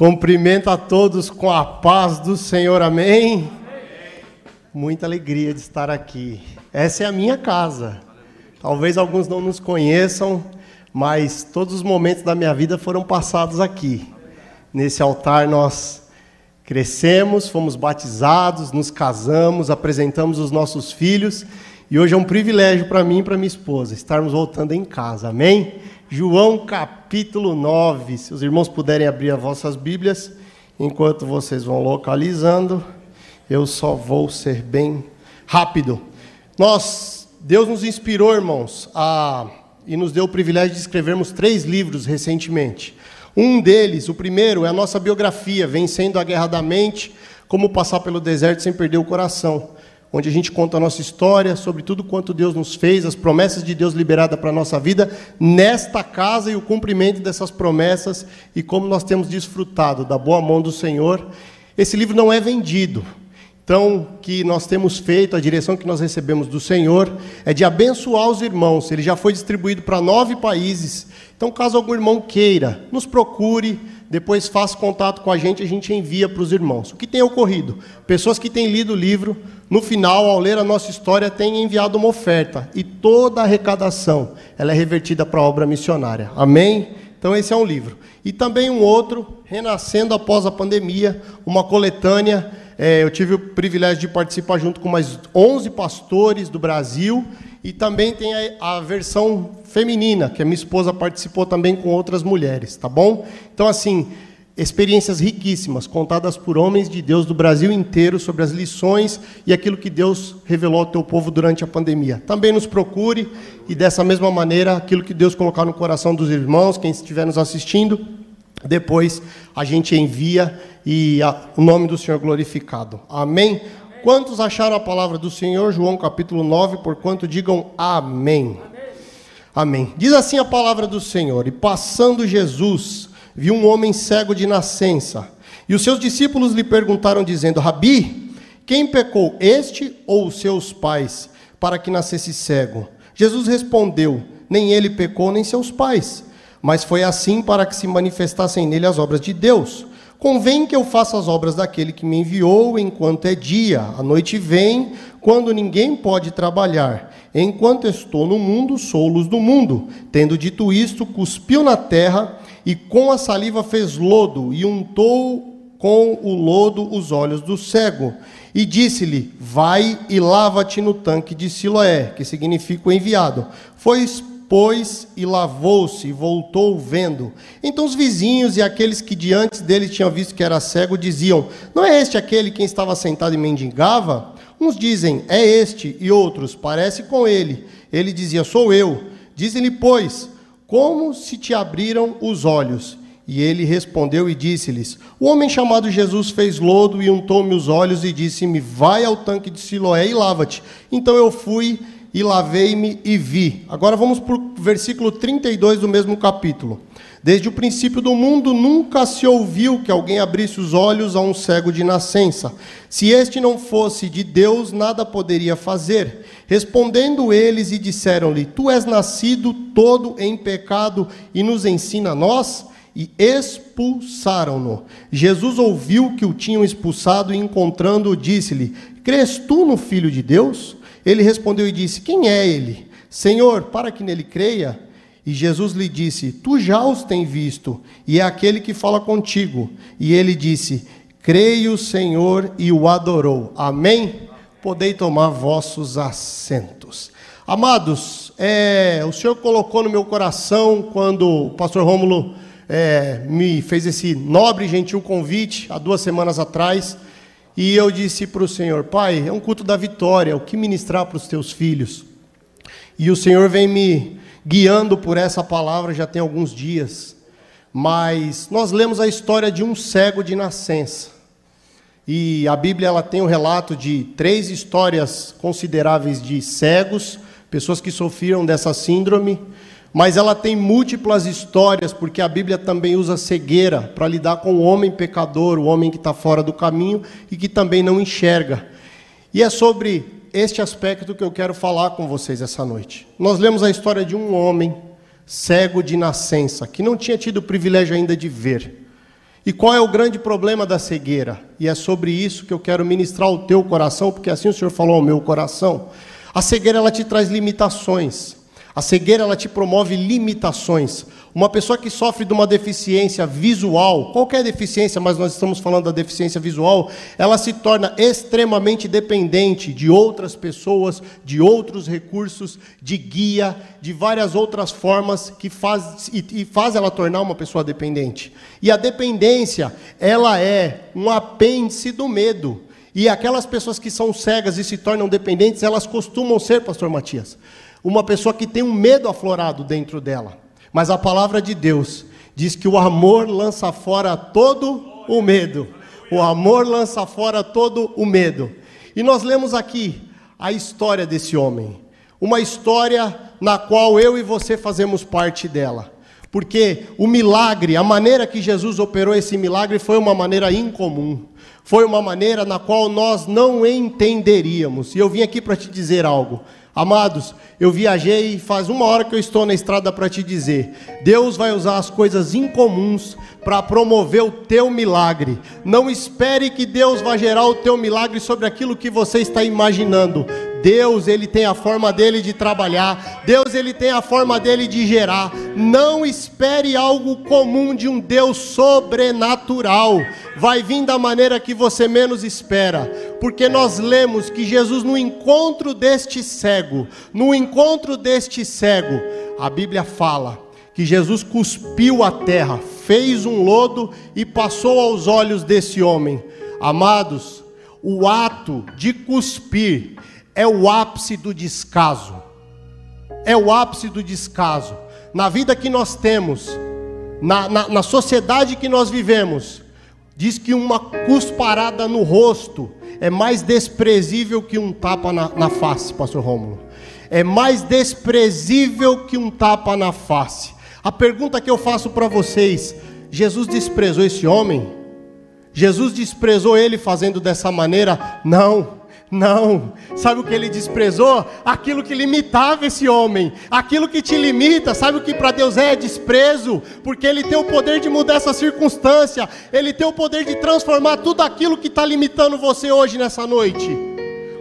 Cumprimento a todos com a paz do Senhor, amém? Muita alegria de estar aqui. Essa é a minha casa. Talvez alguns não nos conheçam, mas todos os momentos da minha vida foram passados aqui. Nesse altar nós crescemos, fomos batizados, nos casamos, apresentamos os nossos filhos e hoje é um privilégio para mim e para minha esposa estarmos voltando em casa, amém? João capítulo 9. Se os irmãos puderem abrir as vossas Bíblias, enquanto vocês vão localizando, eu só vou ser bem rápido. Nós, Deus nos inspirou, irmãos, a, e nos deu o privilégio de escrevermos três livros recentemente. Um deles, o primeiro, é a nossa biografia, Vencendo a Guerra da Mente, como passar pelo deserto sem perder o coração onde a gente conta a nossa história, sobre tudo quanto Deus nos fez, as promessas de Deus liberadas para a nossa vida, nesta casa e o cumprimento dessas promessas e como nós temos desfrutado da boa mão do Senhor. Esse livro não é vendido. Então, que nós temos feito, a direção que nós recebemos do Senhor é de abençoar os irmãos. Ele já foi distribuído para nove países. Então, caso algum irmão queira, nos procure, depois faça contato com a gente, a gente envia para os irmãos. O que tem ocorrido? Pessoas que têm lido o livro, no final, ao ler a nossa história, têm enviado uma oferta. E toda a arrecadação ela é revertida para a obra missionária. Amém? Então, esse é um livro. E também um outro, Renascendo após a pandemia, uma coletânea. É, eu tive o privilégio de participar junto com mais 11 pastores do Brasil. E também tem a, a versão feminina, que a minha esposa participou também com outras mulheres, tá bom? Então, assim, experiências riquíssimas, contadas por homens de Deus do Brasil inteiro sobre as lições e aquilo que Deus revelou ao teu povo durante a pandemia. Também nos procure e dessa mesma maneira, aquilo que Deus colocar no coração dos irmãos, quem estiver nos assistindo, depois a gente envia e a, o nome do Senhor glorificado. Amém? Quantos acharam a palavra do Senhor? João capítulo 9, porquanto digam amém. Amém. Diz assim a palavra do Senhor: E passando Jesus, viu um homem cego de nascença. E os seus discípulos lhe perguntaram, dizendo: Rabi, quem pecou, este ou os seus pais, para que nascesse cego? Jesus respondeu: Nem ele pecou, nem seus pais, mas foi assim para que se manifestassem nele as obras de Deus. Convém que eu faça as obras daquele que me enviou enquanto é dia. A noite vem, quando ninguém pode trabalhar. Enquanto estou no mundo, sou luz do mundo. Tendo dito isto, cuspiu na terra e com a saliva fez lodo e untou com o lodo os olhos do cego. E disse-lhe: Vai e lava-te no tanque de Siloé, que significa o enviado. Foi pôs e lavou-se e voltou vendo. Então os vizinhos e aqueles que diante dele tinham visto que era cego diziam: Não é este aquele quem estava sentado e mendigava? Uns dizem: É este, e outros: Parece com ele. Ele dizia: Sou eu. Dizem-lhe, pois, como se te abriram os olhos? E ele respondeu e disse-lhes: O homem chamado Jesus fez lodo e untou-me os olhos e disse-me: Vai ao tanque de Siloé e lava-te. Então eu fui e lavei-me e vi. Agora vamos para o versículo 32 do mesmo capítulo. Desde o princípio do mundo nunca se ouviu que alguém abrisse os olhos a um cego de nascença. Se este não fosse de Deus, nada poderia fazer. Respondendo eles e disseram-lhe: Tu és nascido todo em pecado e nos ensina a nós? E expulsaram-no. Jesus ouviu que o tinham expulsado e encontrando-o disse-lhe: Crês tu no Filho de Deus? Ele respondeu e disse: Quem é ele? Senhor, para que nele creia. E Jesus lhe disse: Tu já os tem visto, e é aquele que fala contigo. E ele disse: Creio, Senhor, e o adorou. Amém? Podei tomar vossos assentos. Amados, é, o Senhor colocou no meu coração quando o pastor Rômulo é, me fez esse nobre e gentil convite há duas semanas atrás e eu disse para o Senhor: Pai, é um culto da vitória, o que ministrar para os teus filhos? E o Senhor vem me guiando por essa palavra já tem alguns dias. Mas nós lemos a história de um cego de nascença. E a Bíblia ela tem o um relato de três histórias consideráveis de cegos, pessoas que sofreram dessa síndrome mas ela tem múltiplas histórias, porque a Bíblia também usa cegueira para lidar com o homem pecador, o homem que está fora do caminho e que também não enxerga. E é sobre este aspecto que eu quero falar com vocês essa noite. Nós lemos a história de um homem cego de nascença, que não tinha tido o privilégio ainda de ver. E qual é o grande problema da cegueira? E é sobre isso que eu quero ministrar o teu coração, porque assim o Senhor falou ao meu coração. A cegueira ela te traz limitações. A cegueira ela te promove limitações. Uma pessoa que sofre de uma deficiência visual, qualquer deficiência, mas nós estamos falando da deficiência visual, ela se torna extremamente dependente de outras pessoas, de outros recursos, de guia, de várias outras formas que faz e, e faz ela tornar uma pessoa dependente. E a dependência, ela é um apêndice do medo. E aquelas pessoas que são cegas e se tornam dependentes, elas costumam ser, pastor Matias, uma pessoa que tem um medo aflorado dentro dela. Mas a palavra de Deus diz que o amor lança fora todo o medo. O amor lança fora todo o medo. E nós lemos aqui a história desse homem. Uma história na qual eu e você fazemos parte dela. Porque o milagre, a maneira que Jesus operou esse milagre foi uma maneira incomum. Foi uma maneira na qual nós não entenderíamos. E eu vim aqui para te dizer algo. Amados, eu viajei faz uma hora que eu estou na estrada para te dizer: Deus vai usar as coisas incomuns para promover o teu milagre. Não espere que Deus vá gerar o teu milagre sobre aquilo que você está imaginando. Deus, ele tem a forma dele de trabalhar. Deus, ele tem a forma dele de gerar. Não espere algo comum de um Deus sobrenatural. Vai vir da maneira que você menos espera. Porque nós lemos que Jesus no encontro deste cego, no encontro deste cego, a Bíblia fala que Jesus cuspiu a terra, fez um lodo e passou aos olhos desse homem. Amados, o ato de cuspir é o ápice do descaso. É o ápice do descaso. Na vida que nós temos, na, na, na sociedade que nós vivemos, diz que uma cusparada no rosto é mais desprezível que um tapa na, na face, pastor Rômulo. É mais desprezível que um tapa na face. A pergunta que eu faço para vocês: Jesus desprezou esse homem? Jesus desprezou ele fazendo dessa maneira? Não. Não, sabe o que ele desprezou? Aquilo que limitava esse homem, aquilo que te limita, sabe o que para Deus é? Desprezo, porque Ele tem o poder de mudar essa circunstância, Ele tem o poder de transformar tudo aquilo que está limitando você hoje nessa noite.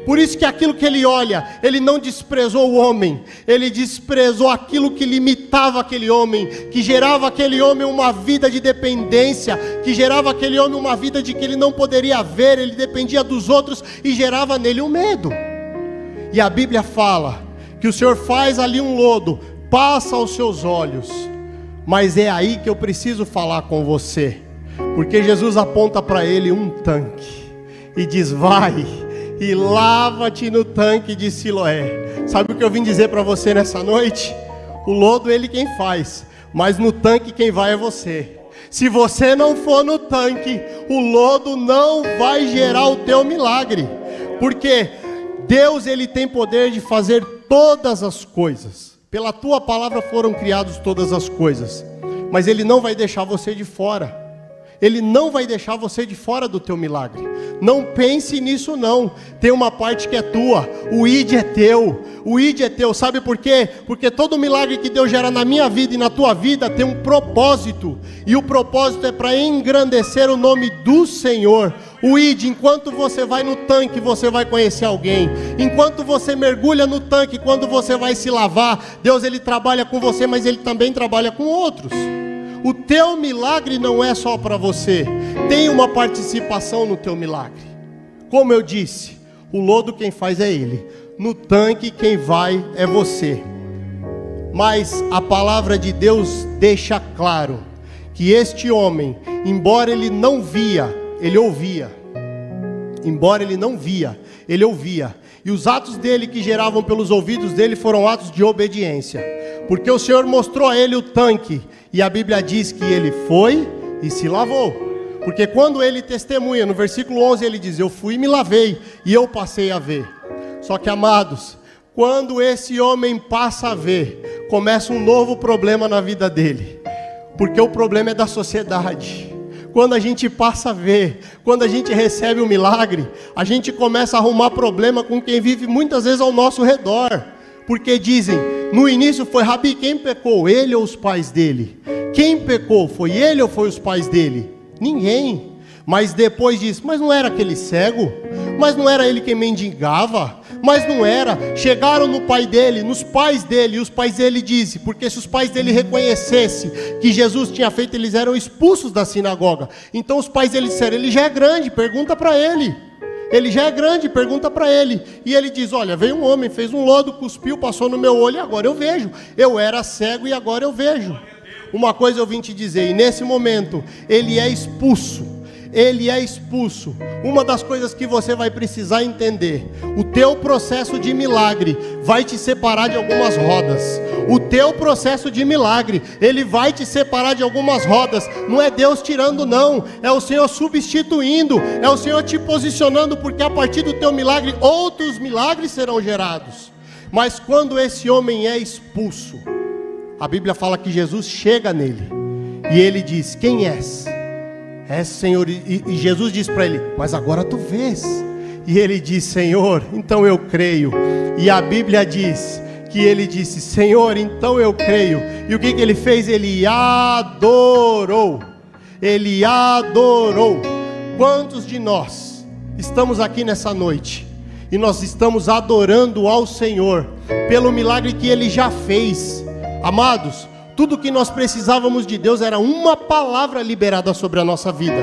Por isso que aquilo que ele olha, ele não desprezou o homem, ele desprezou aquilo que limitava aquele homem, que gerava aquele homem uma vida de dependência, que gerava aquele homem uma vida de que ele não poderia ver, ele dependia dos outros e gerava nele um medo. E a Bíblia fala que o Senhor faz ali um lodo, passa aos seus olhos, mas é aí que eu preciso falar com você, porque Jesus aponta para ele um tanque e diz: Vai e lava-te no tanque de Siloé. Sabe o que eu vim dizer para você nessa noite? O lodo ele quem faz, mas no tanque quem vai é você. Se você não for no tanque, o lodo não vai gerar o teu milagre. Porque Deus ele tem poder de fazer todas as coisas. Pela tua palavra foram criadas todas as coisas. Mas ele não vai deixar você de fora. Ele não vai deixar você de fora do teu milagre. Não pense nisso não. Tem uma parte que é tua. O id é teu. O id é teu. Sabe por quê? Porque todo milagre que Deus gera na minha vida e na tua vida tem um propósito. E o propósito é para engrandecer o nome do Senhor. O id, enquanto você vai no tanque, você vai conhecer alguém. Enquanto você mergulha no tanque, quando você vai se lavar, Deus ele trabalha com você, mas ele também trabalha com outros. O teu milagre não é só para você, tem uma participação no teu milagre. Como eu disse, o lodo quem faz é ele, no tanque quem vai é você. Mas a palavra de Deus deixa claro que este homem, embora ele não via, ele ouvia. Embora ele não via, ele ouvia. E os atos dele que geravam pelos ouvidos dele foram atos de obediência. Porque o Senhor mostrou a ele o tanque e a Bíblia diz que ele foi e se lavou. Porque quando ele testemunha, no versículo 11 ele diz: Eu fui e me lavei, e eu passei a ver. Só que, amados, quando esse homem passa a ver, começa um novo problema na vida dele. Porque o problema é da sociedade. Quando a gente passa a ver, quando a gente recebe o um milagre, a gente começa a arrumar problema com quem vive muitas vezes ao nosso redor. Porque dizem, no início foi Rabi, quem pecou? Ele ou os pais dele? Quem pecou? Foi ele ou foi os pais dele? Ninguém. Mas depois disso, mas não era aquele cego? Mas não era ele quem mendigava? Mas não era. Chegaram no pai dele, nos pais dele, e os pais dele dizem, porque se os pais dele reconhecessem que Jesus tinha feito, eles eram expulsos da sinagoga. Então os pais dele disseram: ele já é grande, pergunta para ele. Ele já é grande, pergunta para ele. E ele diz: Olha, veio um homem, fez um lodo, cuspiu, passou no meu olho e agora eu vejo. Eu era cego e agora eu vejo. Uma coisa eu vim te dizer, e nesse momento ele é expulso ele é expulso. Uma das coisas que você vai precisar entender: o teu processo de milagre vai te separar de algumas rodas. O teu processo de milagre, ele vai te separar de algumas rodas. Não é Deus tirando, não. É o Senhor substituindo. É o Senhor te posicionando, porque a partir do teu milagre, outros milagres serão gerados. Mas quando esse homem é expulso, a Bíblia fala que Jesus chega nele e ele diz: Quem és? É, Senhor. E, e Jesus diz para ele: Mas agora tu vês. E ele diz: Senhor, então eu creio. E a Bíblia diz que ele disse: Senhor, então eu creio. E o que, que ele fez? Ele adorou. Ele adorou. Quantos de nós estamos aqui nessa noite e nós estamos adorando ao Senhor pelo milagre que ele já fez? Amados, tudo que nós precisávamos de Deus era uma palavra liberada sobre a nossa vida.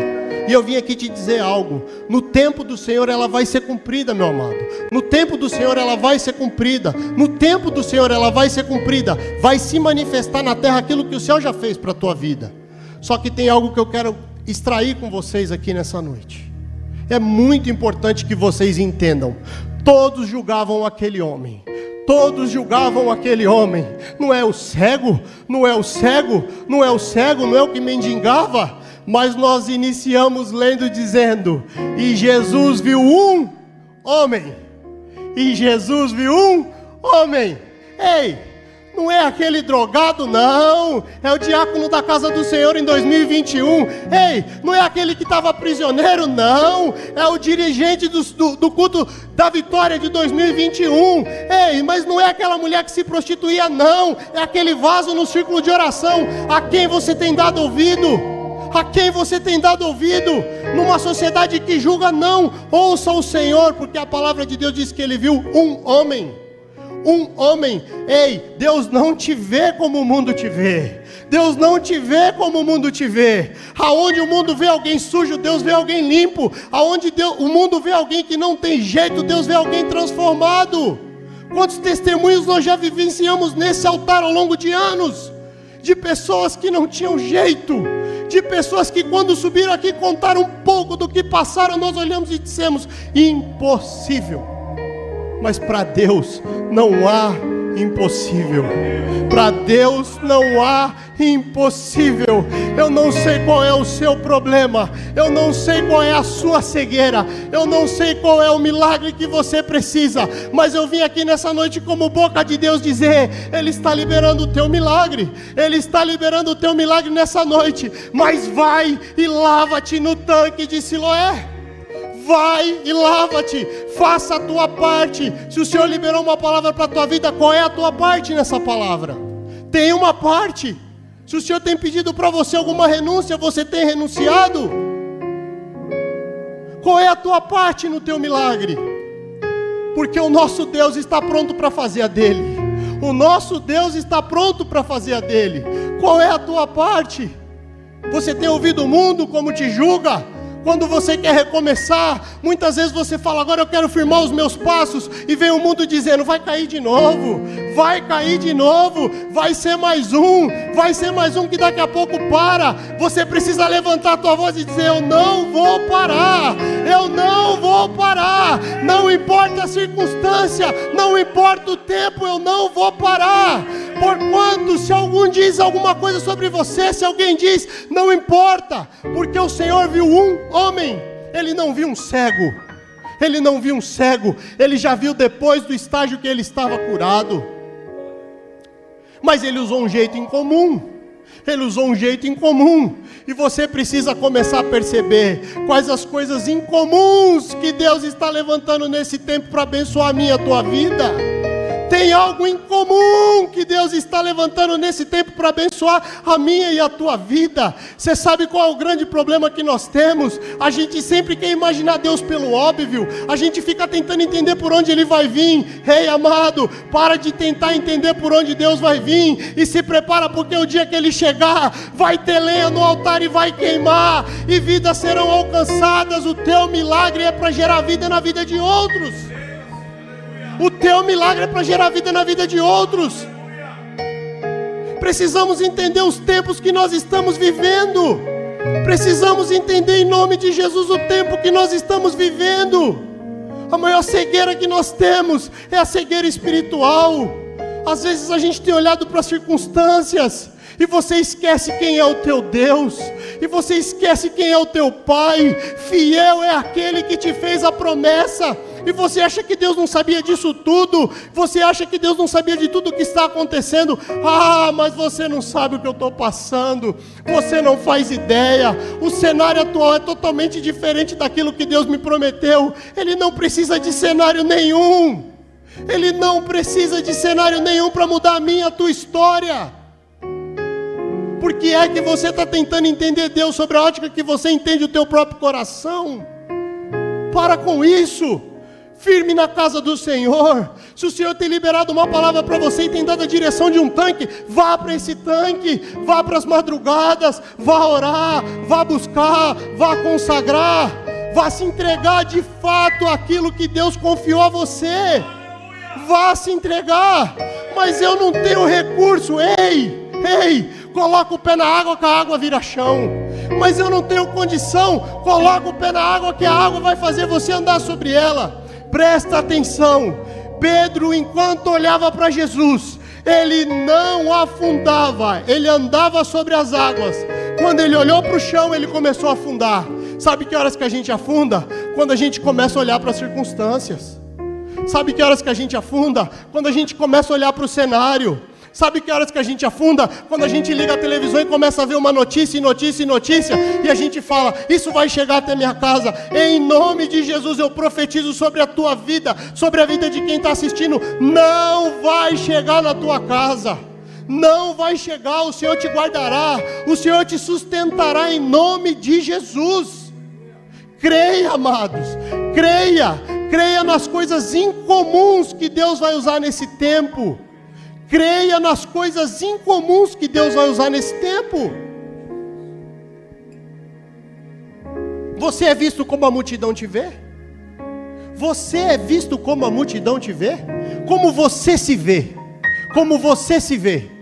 E eu vim aqui te dizer algo. No tempo do Senhor ela vai ser cumprida, meu amado. No tempo do Senhor ela vai ser cumprida. No tempo do Senhor ela vai ser cumprida. Vai se manifestar na terra aquilo que o céu já fez para a tua vida. Só que tem algo que eu quero extrair com vocês aqui nessa noite. É muito importante que vocês entendam. Todos julgavam aquele homem. Todos julgavam aquele homem. Não é o cego, não é o cego, não é o cego, não é o que mendigava. Mas nós iniciamos lendo dizendo: E Jesus viu um homem. E Jesus viu um homem. Ei, não é aquele drogado, não. É o diácono da casa do Senhor em 2021. Ei, não é aquele que estava prisioneiro, não. É o dirigente do, do, do, culto da vitória de 2021. Ei, mas não é aquela mulher que se prostituía, não. É aquele vaso no círculo de oração. A quem você tem dado ouvido? A quem você tem dado ouvido? Numa sociedade que julga, não. Ouça o Senhor, porque a palavra de Deus diz que ele viu um homem um homem. Ei, Deus não te vê como o mundo te vê. Deus não te vê como o mundo te vê. Aonde o mundo vê alguém sujo, Deus vê alguém limpo. Aonde Deus, o mundo vê alguém que não tem jeito, Deus vê alguém transformado. Quantos testemunhos nós já vivenciamos nesse altar ao longo de anos? De pessoas que não tinham jeito, de pessoas que quando subiram aqui contaram um pouco do que passaram, nós olhamos e dissemos: impossível mas para Deus não há impossível. Para Deus não há impossível. Eu não sei qual é o seu problema, eu não sei qual é a sua cegueira, eu não sei qual é o milagre que você precisa, mas eu vim aqui nessa noite como boca de Deus dizer: Ele está liberando o teu milagre, Ele está liberando o teu milagre nessa noite. Mas vai e lava-te no tanque de Siloé vai e lava-te, faça a tua parte. Se o Senhor liberou uma palavra para a tua vida, qual é a tua parte nessa palavra? Tem uma parte. Se o Senhor tem pedido para você alguma renúncia, você tem renunciado? Qual é a tua parte no teu milagre? Porque o nosso Deus está pronto para fazer a dele. O nosso Deus está pronto para fazer a dele. Qual é a tua parte? Você tem ouvido o mundo como te julga? Quando você quer recomeçar, muitas vezes você fala: agora eu quero firmar os meus passos, e vem o mundo dizendo: vai cair de novo, vai cair de novo, vai ser mais um, vai ser mais um que daqui a pouco para. Você precisa levantar a tua voz e dizer: eu não vou parar, eu não vou parar, não importa a circunstância, não importa o tempo, eu não vou parar. Porquanto, se algum diz alguma coisa sobre você, se alguém diz, não importa, porque o Senhor viu um homem, ele não viu um cego, ele não viu um cego, ele já viu depois do estágio que ele estava curado, mas ele usou um jeito incomum. Ele usou um jeito incomum, e você precisa começar a perceber quais as coisas incomuns que Deus está levantando nesse tempo para abençoar a minha a tua vida. Tem algo em comum que Deus está levantando nesse tempo para abençoar a minha e a tua vida. Você sabe qual é o grande problema que nós temos? A gente sempre quer imaginar Deus pelo óbvio, a gente fica tentando entender por onde Ele vai vir. Ei, amado, para de tentar entender por onde Deus vai vir e se prepara, porque o dia que Ele chegar, vai ter lenha no altar e vai queimar, e vidas serão alcançadas. O teu milagre é para gerar vida na vida de outros. O teu milagre é para gerar vida na vida de outros. Precisamos entender os tempos que nós estamos vivendo. Precisamos entender em nome de Jesus o tempo que nós estamos vivendo. A maior cegueira que nós temos é a cegueira espiritual. Às vezes a gente tem olhado para as circunstâncias e você esquece quem é o teu Deus, e você esquece quem é o teu Pai. Fiel é aquele que te fez a promessa e você acha que Deus não sabia disso tudo, você acha que Deus não sabia de tudo o que está acontecendo, ah, mas você não sabe o que eu estou passando, você não faz ideia, o cenário atual é totalmente diferente daquilo que Deus me prometeu, Ele não precisa de cenário nenhum, Ele não precisa de cenário nenhum para mudar a minha, a tua história. Por que é que você está tentando entender Deus sobre a ótica que você entende o teu próprio coração? Para com isso firme na casa do Senhor. Se o Senhor tem liberado uma palavra para você e tem dado a direção de um tanque, vá para esse tanque, vá para as madrugadas, vá orar, vá buscar, vá consagrar, vá se entregar de fato aquilo que Deus confiou a você. Vá se entregar, mas eu não tenho recurso, ei, ei, coloca o pé na água que a água vira chão. Mas eu não tenho condição, coloca o pé na água que a água vai fazer você andar sobre ela. Presta atenção. Pedro, enquanto olhava para Jesus, ele não afundava, ele andava sobre as águas. Quando ele olhou para o chão, ele começou a afundar. Sabe que horas que a gente afunda? Quando a gente começa a olhar para as circunstâncias. Sabe que horas que a gente afunda? Quando a gente começa a olhar para o cenário. Sabe que horas que a gente afunda? Quando a gente liga a televisão e começa a ver uma notícia, e notícia, e notícia, e a gente fala: Isso vai chegar até minha casa. Em nome de Jesus eu profetizo sobre a tua vida, sobre a vida de quem está assistindo. Não vai chegar na tua casa. Não vai chegar, o Senhor te guardará, o Senhor te sustentará em nome de Jesus. Creia, amados, creia, creia nas coisas incomuns que Deus vai usar nesse tempo. Creia nas coisas incomuns que Deus vai usar nesse tempo. Você é visto como a multidão te vê? Você é visto como a multidão te vê? Como você se vê? Como você se vê?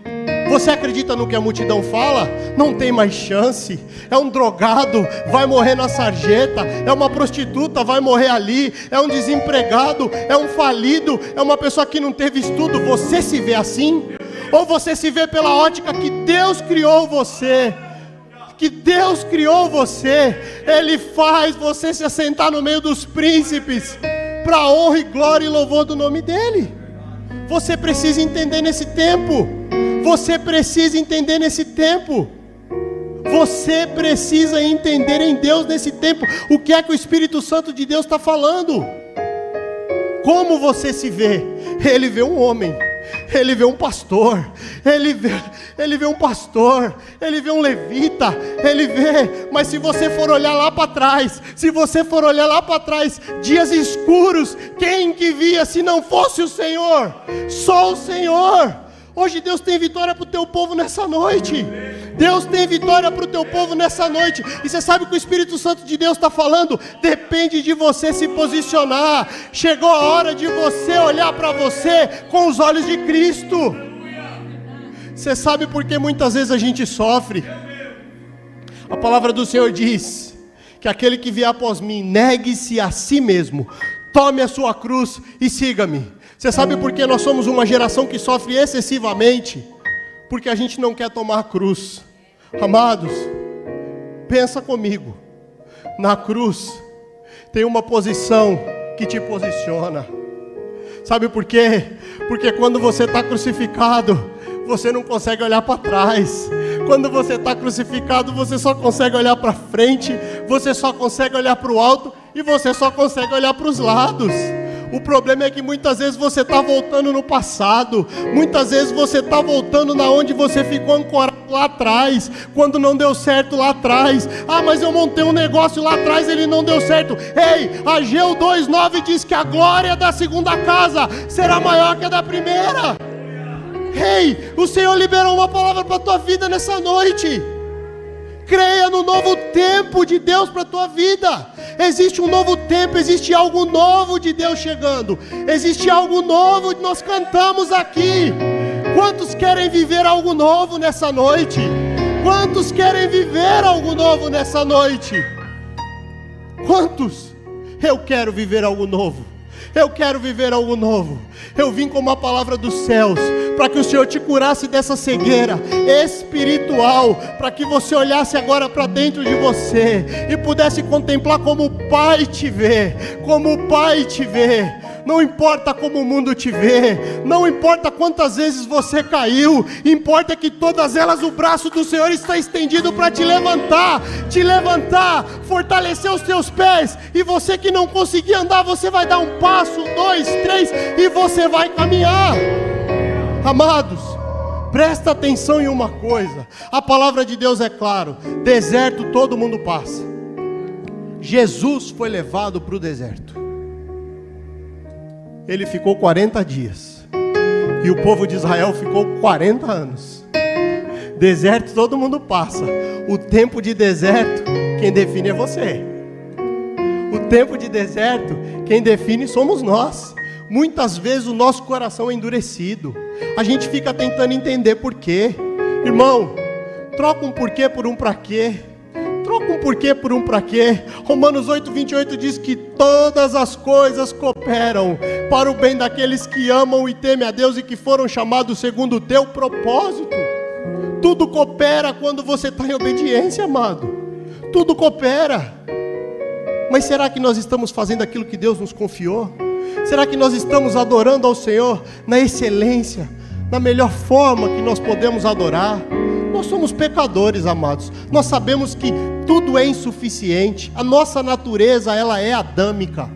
Você acredita no que a multidão fala? Não tem mais chance. É um drogado, vai morrer na sarjeta. É uma prostituta, vai morrer ali. É um desempregado, é um falido, é uma pessoa que não teve estudo. Você se vê assim? Ou você se vê pela ótica que Deus criou você? Que Deus criou você, Ele faz você se assentar no meio dos príncipes, para honra e glória e louvor do nome dEle. Você precisa entender nesse tempo você precisa entender nesse tempo. Você precisa entender em Deus nesse tempo o que é que o Espírito Santo de Deus está falando. Como você se vê? Ele vê um homem, ele vê um pastor, ele vê, ele vê um pastor, ele vê um levita, ele vê, mas se você for olhar lá para trás, se você for olhar lá para trás, dias escuros, quem que via se não fosse o Senhor? Só o Senhor. Hoje Deus tem vitória para o teu povo nessa noite. Deus tem vitória para o teu povo nessa noite. E você sabe o que o Espírito Santo de Deus está falando? Depende de você se posicionar. Chegou a hora de você olhar para você com os olhos de Cristo. Você sabe por que muitas vezes a gente sofre? A palavra do Senhor diz que aquele que vier após mim, negue-se a si mesmo, tome a sua cruz e siga-me. Você sabe por que nós somos uma geração que sofre excessivamente? Porque a gente não quer tomar cruz. Amados, pensa comigo. Na cruz tem uma posição que te posiciona. Sabe por quê? Porque quando você está crucificado, você não consegue olhar para trás. Quando você está crucificado, você só consegue olhar para frente, você só consegue olhar para o alto e você só consegue olhar para os lados. O problema é que muitas vezes você está voltando no passado, muitas vezes você está voltando na onde você ficou ancorado lá atrás, quando não deu certo lá atrás. Ah, mas eu montei um negócio lá atrás, ele não deu certo. Ei, Ageu 2:9 diz que a glória da segunda casa será maior que a da primeira. Ei, o Senhor liberou uma palavra para a tua vida nessa noite. Creia no novo tempo de Deus para a tua vida. Existe um novo tempo, existe algo novo de Deus chegando. Existe algo novo, nós cantamos aqui. Quantos querem viver algo novo nessa noite? Quantos querem viver algo novo nessa noite? Quantos? Eu quero viver algo novo. Eu quero viver algo novo. Eu vim com uma palavra dos céus para que o Senhor te curasse dessa cegueira espiritual, para que você olhasse agora para dentro de você e pudesse contemplar como o Pai te vê, como o Pai te vê não importa como o mundo te vê, não importa quantas vezes você caiu, importa que todas elas o braço do Senhor está estendido para te levantar, te levantar, fortalecer os teus pés, e você que não conseguir andar, você vai dar um passo, dois, três, e você vai caminhar. Amados, presta atenção em uma coisa: a palavra de Deus é claro, deserto todo mundo passa. Jesus foi levado para o deserto ele ficou 40 dias. E o povo de Israel ficou 40 anos. Deserto todo mundo passa. O tempo de deserto, quem define é você. O tempo de deserto, quem define somos nós. Muitas vezes o nosso coração é endurecido. A gente fica tentando entender por quê. Irmão, troca um porquê por um para quê. Troca um porquê por um para quê. Romanos 8, 28 diz que todas as coisas cooperam para o bem daqueles que amam e temem a Deus e que foram chamados segundo o teu propósito. Tudo coopera quando você está em obediência, amado. Tudo coopera. Mas será que nós estamos fazendo aquilo que Deus nos confiou? Será que nós estamos adorando ao Senhor na excelência, na melhor forma que nós podemos adorar? Nós somos pecadores, amados. Nós sabemos que tudo é insuficiente. A nossa natureza, ela é adâmica.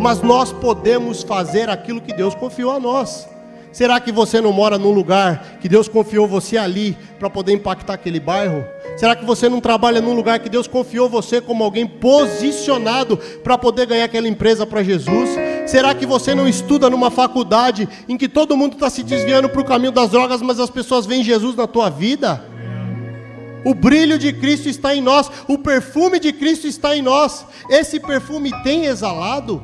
Mas nós podemos fazer aquilo que Deus confiou a nós. Será que você não mora num lugar que Deus confiou você ali para poder impactar aquele bairro? Será que você não trabalha num lugar que Deus confiou você como alguém posicionado para poder ganhar aquela empresa para Jesus? Será que você não estuda numa faculdade em que todo mundo está se desviando para o caminho das drogas, mas as pessoas veem Jesus na tua vida? O brilho de Cristo está em nós, o perfume de Cristo está em nós. Esse perfume tem exalado?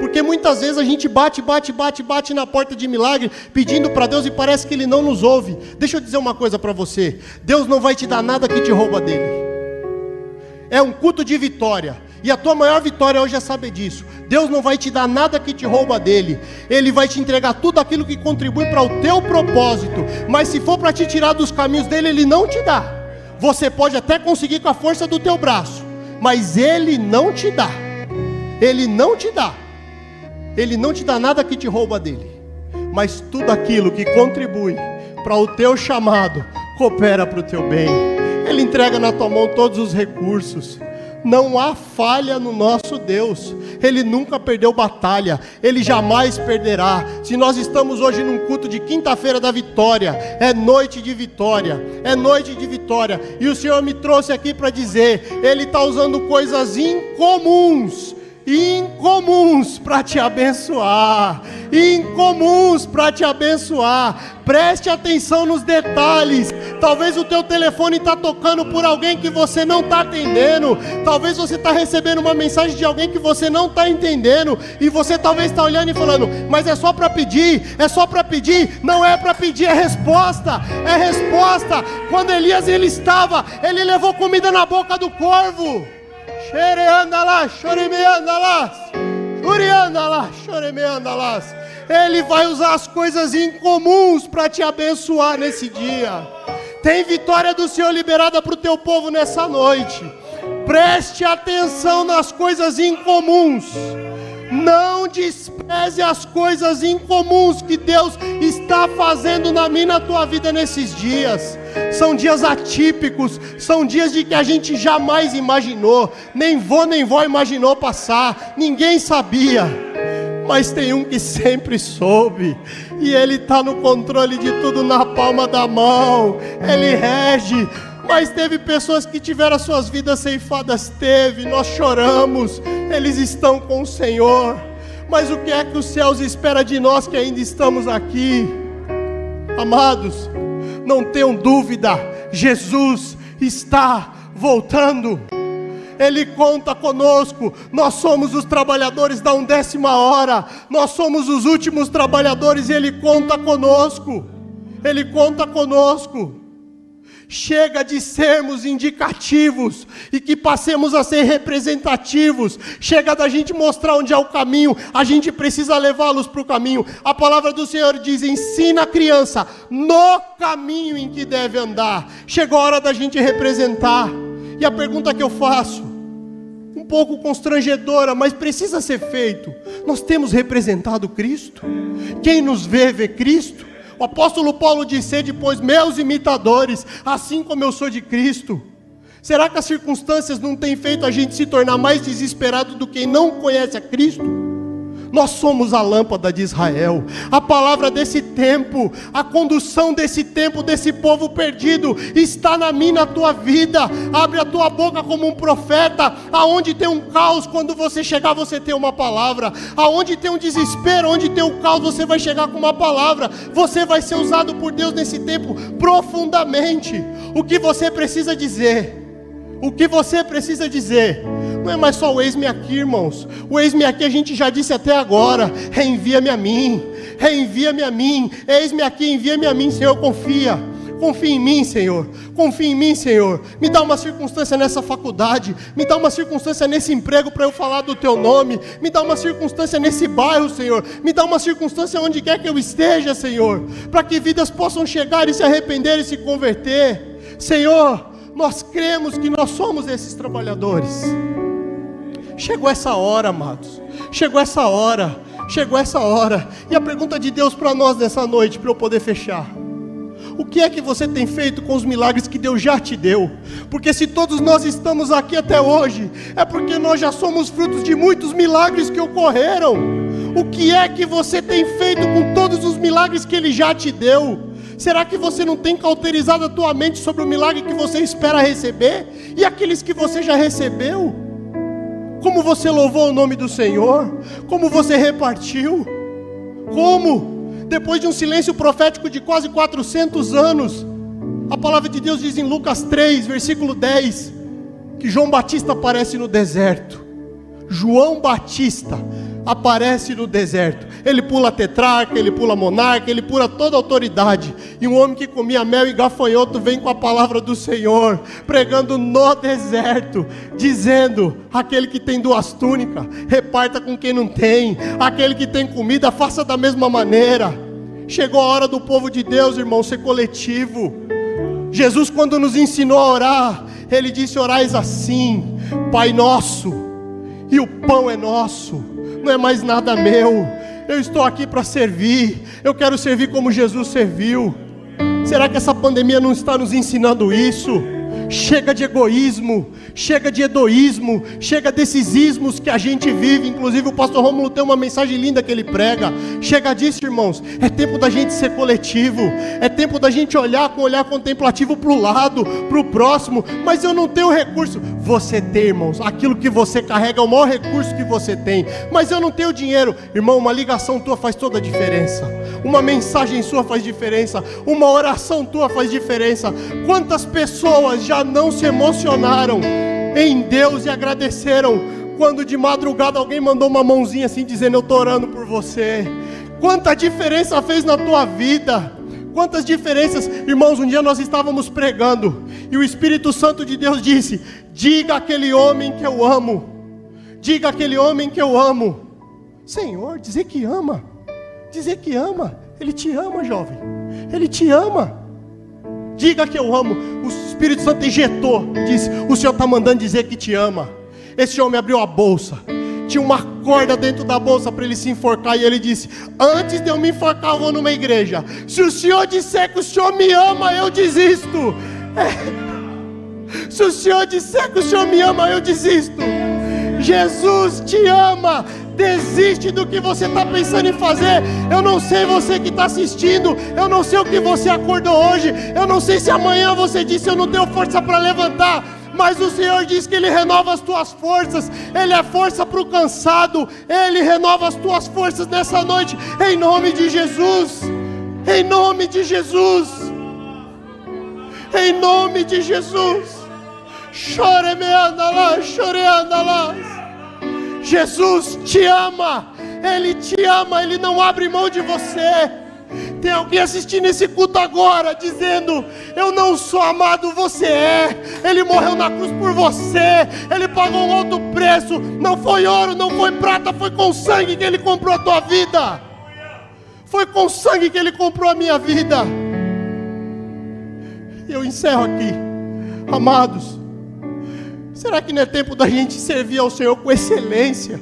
Porque muitas vezes a gente bate, bate, bate, bate na porta de milagre, pedindo para Deus e parece que Ele não nos ouve. Deixa eu dizer uma coisa para você: Deus não vai te dar nada que te rouba dele. É um culto de vitória. E a tua maior vitória hoje é saber disso. Deus não vai te dar nada que te rouba dele. Ele vai te entregar tudo aquilo que contribui para o teu propósito. Mas se for para te tirar dos caminhos dele, ele não te dá. Você pode até conseguir com a força do teu braço, mas ele não te dá. Ele não te dá. Ele não te dá nada que te rouba dele. Mas tudo aquilo que contribui para o teu chamado, coopera para o teu bem. Ele entrega na tua mão todos os recursos. Não há falha no nosso Deus. Ele nunca perdeu batalha, ele jamais perderá. Se nós estamos hoje num culto de quinta-feira da vitória, é noite de vitória, é noite de vitória. E o Senhor me trouxe aqui para dizer: Ele está usando coisas incomuns incomuns para te abençoar, incomuns para te abençoar. Preste atenção nos detalhes. Talvez o teu telefone está tocando por alguém que você não está atendendo. Talvez você está recebendo uma mensagem de alguém que você não está entendendo. E você talvez está olhando e falando, mas é só para pedir, é só para pedir. Não é para pedir, é resposta. É resposta. Quando Elias ele estava, ele levou comida na boca do corvo. Ele vai usar as coisas incomuns para te abençoar nesse dia. Tem vitória do Senhor liberada para o teu povo nessa noite. Preste atenção nas coisas incomuns. Não despreze as coisas incomuns que Deus está fazendo na minha na tua vida nesses dias. São dias atípicos, são dias de que a gente jamais imaginou, nem vô nem vó imaginou passar, ninguém sabia. mas tem um que sempre soube, e Ele está no controle de tudo na palma da mão, Ele rege. Mas teve pessoas que tiveram as suas vidas ceifadas, teve, nós choramos, eles estão com o Senhor. Mas o que é que os céus espera de nós que ainda estamos aqui? Amados, não tenham dúvida, Jesus está voltando. Ele conta conosco. Nós somos os trabalhadores da undécima hora. Nós somos os últimos trabalhadores e Ele conta conosco. Ele conta conosco. Chega de sermos indicativos e que passemos a ser representativos. Chega da gente mostrar onde é o caminho, a gente precisa levá-los para o caminho. A palavra do Senhor diz: ensina a criança no caminho em que deve andar. Chegou a hora da gente representar. E a pergunta que eu faço, um pouco constrangedora, mas precisa ser feito: nós temos representado Cristo? Quem nos vê, vê Cristo? O apóstolo Paulo disse: depois meus imitadores, assim como eu sou de Cristo. Será que as circunstâncias não têm feito a gente se tornar mais desesperado do que não conhece a Cristo? Nós somos a lâmpada de Israel, a palavra desse tempo, a condução desse tempo, desse povo perdido, está na minha, na tua vida. Abre a tua boca como um profeta. Aonde tem um caos, quando você chegar, você tem uma palavra. Aonde tem um desespero, onde tem um caos, você vai chegar com uma palavra. Você vai ser usado por Deus nesse tempo profundamente. O que você precisa dizer? O que você precisa dizer? Não é mais só o ex-me aqui, irmãos. O ex-me aqui a gente já disse até agora. Reenvia-me a mim. Reenvia-me a mim. Eis-me aqui, envia-me a mim, Senhor. Confia. Confia em mim, Senhor. Confia em mim, Senhor. Me dá uma circunstância nessa faculdade. Me dá uma circunstância nesse emprego para eu falar do teu nome. Me dá uma circunstância nesse bairro, Senhor. Me dá uma circunstância onde quer que eu esteja, Senhor. Para que vidas possam chegar e se arrepender e se converter. Senhor, nós cremos que nós somos esses trabalhadores. Chegou essa hora, amados. Chegou essa hora. Chegou essa hora. E a pergunta de Deus para nós nessa noite, para eu poder fechar. O que é que você tem feito com os milagres que Deus já te deu? Porque se todos nós estamos aqui até hoje, é porque nós já somos frutos de muitos milagres que ocorreram. O que é que você tem feito com todos os milagres que Ele já te deu? Será que você não tem cauterizado a tua mente sobre o milagre que você espera receber? E aqueles que você já recebeu? Como você louvou o nome do Senhor? Como você repartiu? Como? Depois de um silêncio profético de quase 400 anos, a palavra de Deus diz em Lucas 3, versículo 10, que João Batista aparece no deserto. João Batista aparece no deserto. Ele pula tetrarca, ele pula monarca, ele pula toda autoridade. E um homem que comia mel e gafanhoto vem com a palavra do Senhor, pregando no deserto, dizendo: aquele que tem duas túnicas, reparta com quem não tem, aquele que tem comida, faça da mesma maneira. Chegou a hora do povo de Deus, irmão, ser coletivo. Jesus, quando nos ensinou a orar, ele disse: Orais assim, Pai nosso, e o pão é nosso não é mais nada meu. Eu estou aqui para servir. Eu quero servir como Jesus serviu. Será que essa pandemia não está nos ensinando isso? Chega de egoísmo, chega de edoísmo, chega desses ismos que a gente vive. Inclusive, o pastor Rômulo tem uma mensagem linda que ele prega. Chega disso, irmãos. É tempo da gente ser coletivo, é tempo da gente olhar com olhar contemplativo para o lado, para o próximo. Mas eu não tenho recurso. Você tem, irmãos. Aquilo que você carrega é o maior recurso que você tem. Mas eu não tenho dinheiro, irmão. Uma ligação tua faz toda a diferença. Uma mensagem sua faz diferença. Uma oração tua faz diferença. Quantas pessoas já não se emocionaram em Deus e agradeceram quando de madrugada alguém mandou uma mãozinha assim dizendo eu estou orando por você. Quanta diferença fez na tua vida. Quantas diferenças, irmãos, um dia nós estávamos pregando e o Espírito Santo de Deus disse: Diga aquele homem que eu amo, diga aquele homem que eu amo. Senhor, dizer que ama, dizer que ama, Ele te ama, jovem, Ele te ama. Diga que eu amo. O Espírito Santo injetou, disse: O Senhor está mandando dizer que te ama. Esse homem abriu a bolsa, tinha uma corda dentro da bolsa para ele se enforcar, e ele disse: Antes de eu me enforcar, eu vou numa igreja. Se o Senhor disser que o Senhor me ama, eu desisto. É. Se o Senhor disser que o Senhor me ama, eu desisto. Jesus te ama. Desiste do que você está pensando em fazer. Eu não sei você que está assistindo. Eu não sei o que você acordou hoje. Eu não sei se amanhã você disse eu não tenho força para levantar. Mas o Senhor diz que Ele renova as tuas forças, Ele é força para o cansado, Ele renova as tuas forças nessa noite, em nome de Jesus, em nome de Jesus, em nome de Jesus. Chore me anda lá, chore anda lá. Jesus te ama, Ele te ama, Ele não abre mão de você. Tem alguém assistindo esse culto agora, dizendo: Eu não sou amado, você é. Ele morreu na cruz por você, ele pagou um alto preço. Não foi ouro, não foi prata, foi com sangue que ele comprou a tua vida. Foi com sangue que ele comprou a minha vida. Eu encerro aqui, amados. Será que não é tempo da gente servir ao Senhor com excelência?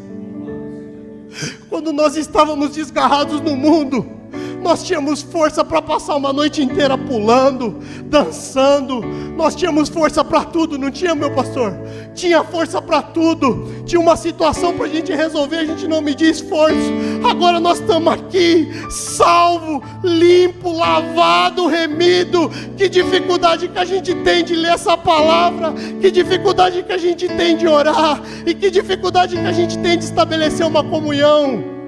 Quando nós estávamos desgarrados no mundo, nós tínhamos força para passar uma noite inteira pulando, dançando. Nós tínhamos força para tudo, não tinha, meu pastor? Tinha força para tudo. Tinha uma situação para a gente resolver, a gente não media esforço. Agora nós estamos aqui, salvo, limpo, lavado, remido. Que dificuldade que a gente tem de ler essa palavra. Que dificuldade que a gente tem de orar. E que dificuldade que a gente tem de estabelecer uma comunhão.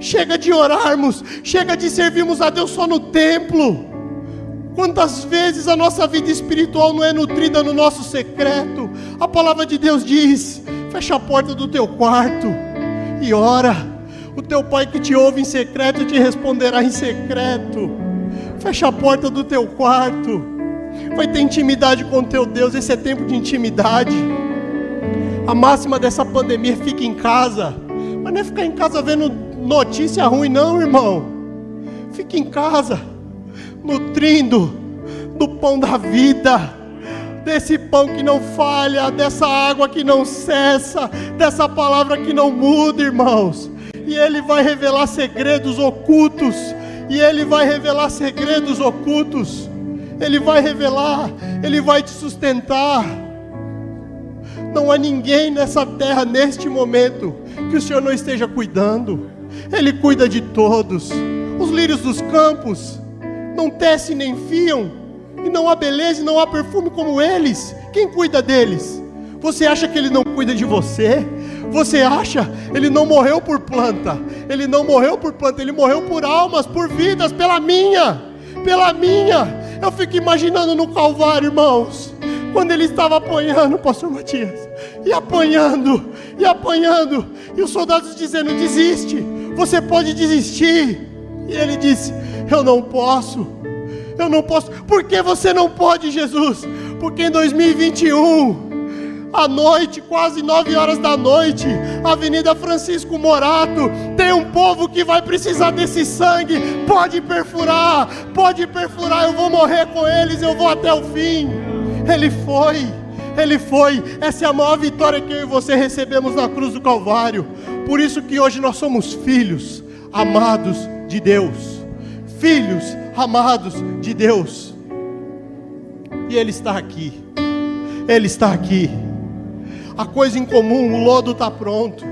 Chega de orarmos, chega de servirmos a Deus só no templo. Quantas vezes a nossa vida espiritual não é nutrida no nosso secreto? A palavra de Deus diz: fecha a porta do teu quarto e ora. O teu pai que te ouve em secreto te responderá em secreto. Fecha a porta do teu quarto. Vai ter intimidade com teu Deus. Esse é tempo de intimidade. A máxima dessa pandemia é fica em casa. Mas não é ficar em casa vendo notícia ruim, não, irmão. Fique em casa, nutrindo do pão da vida, desse pão que não falha, dessa água que não cessa, dessa palavra que não muda, irmãos. E Ele vai revelar segredos ocultos. E Ele vai revelar segredos ocultos. Ele vai revelar, Ele vai te sustentar. Não há ninguém nessa terra, neste momento, que o Senhor não esteja cuidando. Ele cuida de todos. Os lírios dos campos não tecem nem fiam, e não há beleza e não há perfume como eles. Quem cuida deles? Você acha que ele não cuida de você? Você acha? Ele não morreu por planta. Ele não morreu por planta, ele morreu por almas, por vidas, pela minha, pela minha. Eu fico imaginando no Calvário, irmãos, quando ele estava apanhando, pastor Matias, e apanhando, e apanhando, e os soldados dizendo: desiste, você pode desistir. E ele disse: Eu não posso, eu não posso. Por que você não pode, Jesus? Porque em 2021, à noite, quase nove horas da noite, Avenida Francisco Morato, tem um povo que vai precisar desse sangue. Pode perfurar, pode perfurar. Eu vou morrer com eles, eu vou até o fim. Ele foi. Ele foi. Essa é a maior vitória que eu e você recebemos na cruz do Calvário. Por isso que hoje nós somos filhos amados de Deus. Filhos amados de Deus. E Ele está aqui. Ele está aqui. A coisa em comum, o lodo está pronto.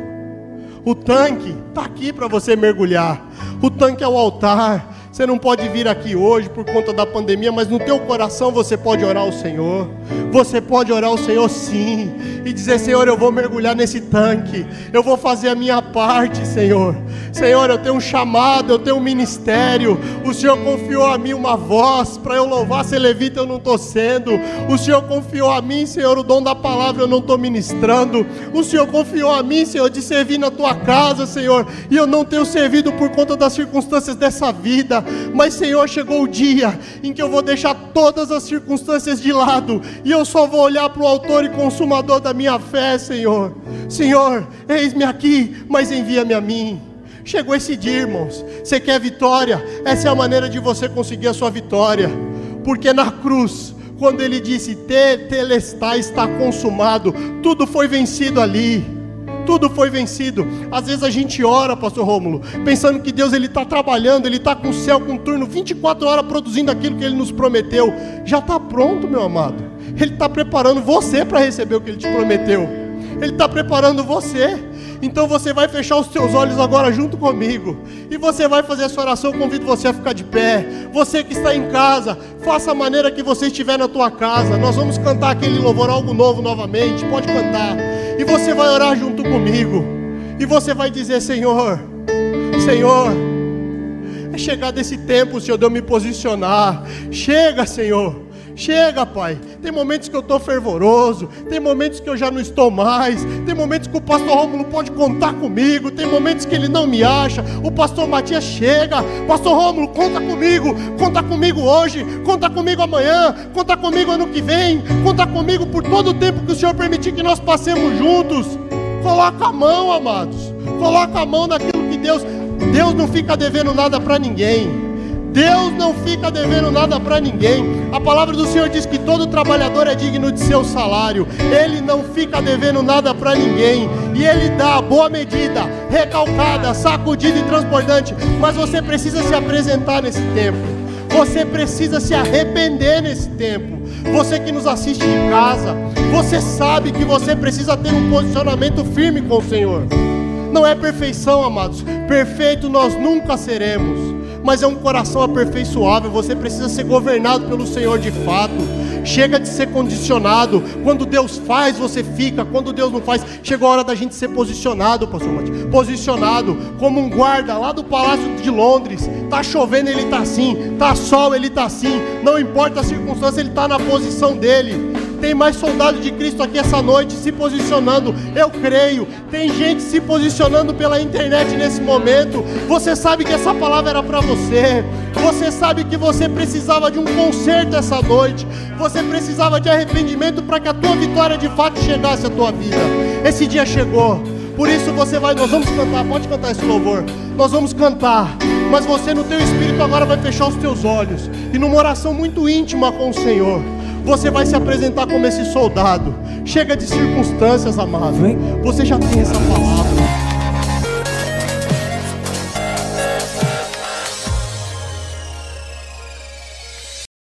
O tanque está aqui para você mergulhar. O tanque é o altar. Você não pode vir aqui hoje por conta da pandemia, mas no teu coração você pode orar ao Senhor. Você pode orar ao Senhor sim e dizer: Senhor, eu vou mergulhar nesse tanque. Eu vou fazer a minha parte, Senhor. Senhor, eu tenho um chamado, eu tenho um ministério. O Senhor confiou a mim uma voz para eu louvar ser levita, eu não estou sendo. O Senhor confiou a mim, Senhor, o dom da palavra, eu não estou ministrando. O Senhor confiou a mim, Senhor, de servir na tua casa, Senhor, e eu não tenho servido por conta das circunstâncias dessa vida. Mas, Senhor, chegou o dia em que eu vou deixar todas as circunstâncias de lado e eu só vou olhar para o Autor e Consumador da minha fé, Senhor. Senhor, eis-me aqui, mas envia-me a mim. Chegou esse dia, irmãos. Você quer vitória? Essa é a maneira de você conseguir a sua vitória. Porque na cruz, quando ele disse: Tetelestai está consumado, tudo foi vencido ali tudo foi vencido. Às vezes a gente ora, pastor Rômulo, pensando que Deus ele está trabalhando, ele está com o céu com turno 24 horas produzindo aquilo que ele nos prometeu. Já está pronto, meu amado. Ele está preparando você para receber o que ele te prometeu. Ele está preparando você. Então você vai fechar os seus olhos agora junto comigo. E você vai fazer essa oração. Eu convido você a ficar de pé. Você que está em casa, faça a maneira que você estiver na tua casa. Nós vamos cantar aquele louvor algo novo novamente. Pode cantar. E você vai orar junto comigo. E você vai dizer: Senhor, Senhor, é chegar desse tempo, Senhor, de eu me posicionar. Chega, Senhor. Chega, Pai. Tem momentos que eu estou fervoroso, tem momentos que eu já não estou mais, tem momentos que o pastor Rômulo pode contar comigo, tem momentos que ele não me acha. O pastor Matias chega, pastor Rômulo, conta comigo, conta comigo hoje, conta comigo amanhã, conta comigo ano que vem, conta comigo por todo o tempo que o Senhor permitir que nós passemos juntos. Coloca a mão, amados. Coloca a mão naquilo que Deus. Deus não fica devendo nada para ninguém. Deus não fica devendo nada para ninguém. A palavra do Senhor diz que todo trabalhador é digno de seu salário. Ele não fica devendo nada para ninguém. E ele dá boa medida, recalcada, sacudida e transbordante. Mas você precisa se apresentar nesse tempo. Você precisa se arrepender nesse tempo. Você que nos assiste em casa, você sabe que você precisa ter um posicionamento firme com o Senhor. Não é perfeição, amados. Perfeito nós nunca seremos mas é um coração aperfeiçoável. Você precisa ser governado pelo Senhor de fato. Chega de ser condicionado. Quando Deus faz, você fica. Quando Deus não faz, chegou a hora da gente ser posicionado, pastor Matias. Posicionado como um guarda lá do Palácio de Londres. Tá chovendo, ele tá assim. Tá sol, ele tá assim. Não importa a circunstância, ele tá na posição dele. Tem mais soldados de Cristo aqui essa noite se posicionando. Eu creio. Tem gente se posicionando pela internet nesse momento. Você sabe que essa palavra era para você. Você sabe que você precisava de um conserto essa noite. Você precisava de arrependimento para que a tua vitória de fato chegasse à tua vida. Esse dia chegou. Por isso você vai, nós vamos cantar, pode cantar esse louvor. Nós vamos cantar, mas você no teu espírito agora vai fechar os teus olhos e numa oração muito íntima com o Senhor você vai se apresentar como esse soldado. Chega de circunstâncias, amado. Você já tem essa palavra.